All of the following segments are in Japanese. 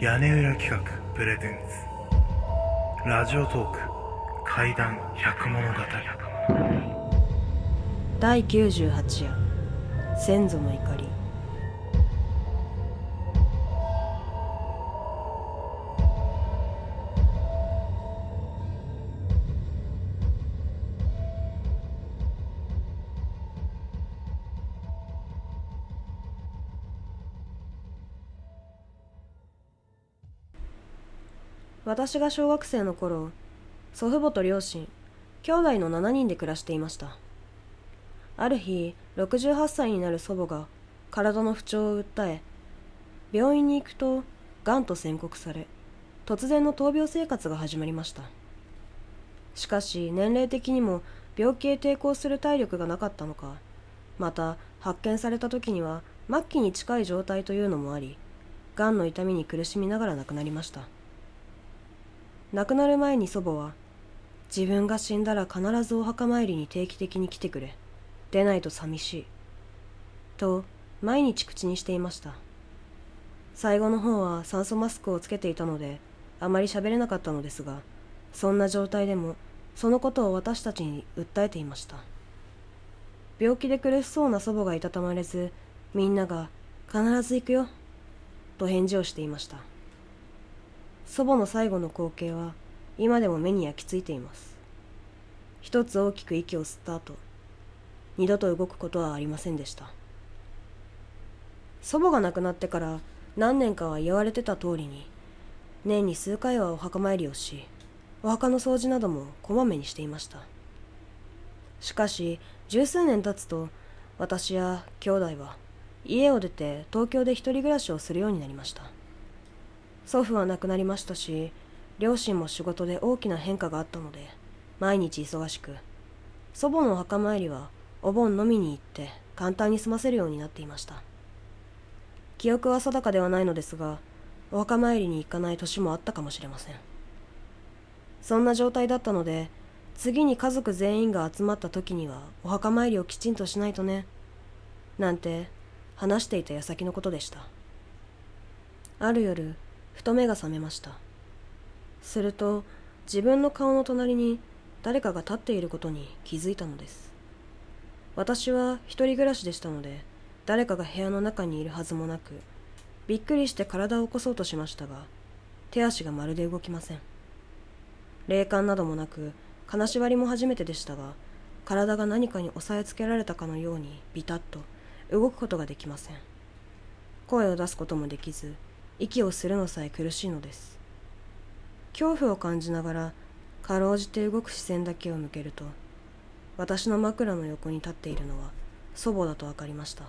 屋根裏企画プレゼンツ。ラジオトーク怪談百物語。第98夜先祖の怒り。私が小学生の頃祖父母と両親兄弟の7人で暮らしていました。ある日68歳になる祖母が体の不調を訴え病院に行くとがんと宣告され突然の闘病生活が始まりました。しかし年齢的にも病気へ抵抗する体力がなかったのかまた発見された時には末期に近い状態というのもありがんの痛みに苦しみながら亡くなりました。亡くなる前に祖母は自分が死んだら必ずお墓参りに定期的に来てくれ出ないと寂しいと毎日口にしていました。最後の方は酸素マスクをつけていたのであまり喋れなかったのですがそんな状態でもそのことを私たちに訴えていました。病気で苦しそうな祖母がいたたまれずみんなが「必ず行くよ」と返事をしていました。祖母の最後の光景は今でも目に焼き付いています。一つ大きく息を吸った後二度と動くことはありませんでした。祖母が亡くなってから何年かは言われてた通りに年に数回はお墓参りをしお墓の掃除などもこまめにしていました。しかし十数年経つと私や兄弟は家を出て東京で一人暮らしをするようになりました。祖父は亡くなりましたし両親も仕事で大きな変化があったので毎日忙しく祖母のお墓参りはお盆のみに行って簡単に済ませるようになっていました。記憶は定かではないのですがお墓参りに行かない年もあったかもしれません。そんな状態だったので次に家族全員が集まった時にはお墓参りをきちんとしないとねなんて話していた矢先のことでした。ある夜ふと目が覚めました。すると自分の顔の隣に誰かが立っていることに気づいたのです。私は一人暮らしでしたので誰かが部屋の中にいるはずもなくびっくりして体を起こそうとしましたが手足がまるで動きません。霊感などもなく金縛りも初めてでしたが体が何かに押さえつけられたかのようにビタッと動くことができません。声を出すこともできず息をするのさえ苦しいのです。恐怖を感じながらかろうじて動く視線だけを向けると私の枕の横に立っているのは祖母だと分かりました。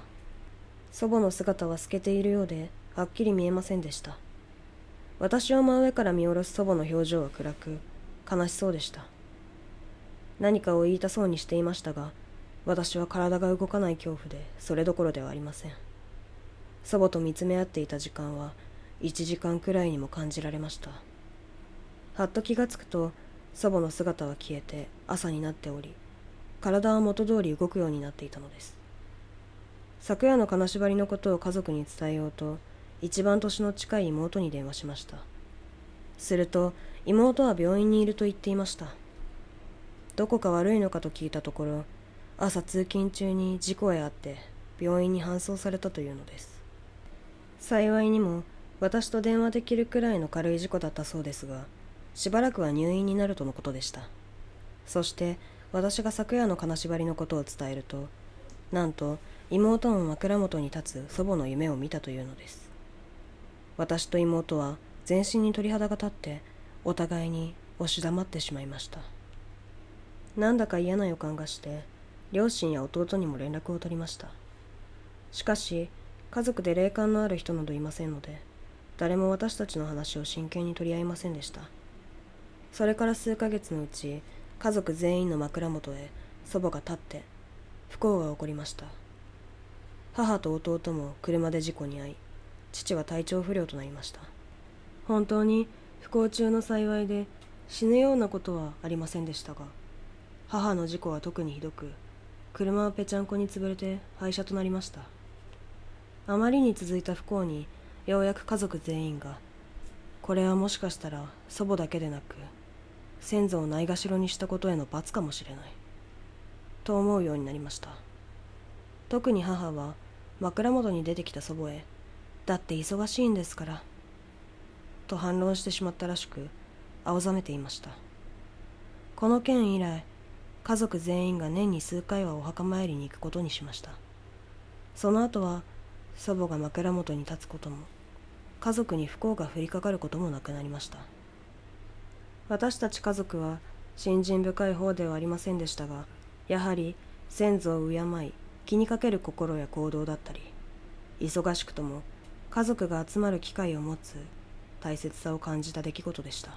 祖母の姿は透けているようではっきり見えませんでした。私を真上から見下ろす祖母の表情は暗く悲しそうでした。何かを言いたそうにしていましたが私は体が動かない恐怖でそれどころではありません。祖母と見つめ合っていた時間は1時間くらいにも感じられました。はっと気がつくと祖母の姿は消えて朝になっており体は元通り動くようになっていたのです。昨夜の金縛りのことを家族に伝えようと一番年の近い妹に電話しました。すると妹は病院にいると言っていました。どこか悪いのかと聞いたところ朝通勤中に事故へ遭って病院に搬送されたというのです。幸いにも私と電話できるくらいの軽い事故だったそうですがしばらくは入院になるとのことでした。そして私が昨夜の金縛りのことを伝えるとなんと妹も枕元に立つ祖母の夢を見たというのです。私と妹は全身に鳥肌が立ってお互いに押し黙ってしまいました。なんだか嫌な予感がして両親や弟にも連絡を取りました。しかし家族で霊感のある人などいませんので誰も私たちの話を真剣に取り合いませんでした。それから数ヶ月のうち家族全員の枕元へ祖母が立って不幸が起こりました。母と弟も車で事故に遭い父は体調不良となりました。本当に不幸中の幸いで死ぬようなことはありませんでしたが母の事故は特にひどく車はぺちゃんこに潰れて廃車となりました。あまりに続いた不幸にようやく家族全員がこれはもしかしたら祖母だけでなく先祖をないがしろにしたことへの罰かもしれないと思うようになりました。特に母は枕元に出てきた祖母へ「だって忙しいんですから」と反論してしまったらしく青ざめていました。この件以来家族全員が年に数回はお墓参りに行くことにしました。その後は祖母が枕元に立つことも家族に不幸が降りかかることもなくなりました。私たち家族は信心深い方ではありませんでしたがやはり先祖を敬い気にかける心や行動だったり忙しくとも家族が集まる機会を持つ大切さを感じた出来事でした。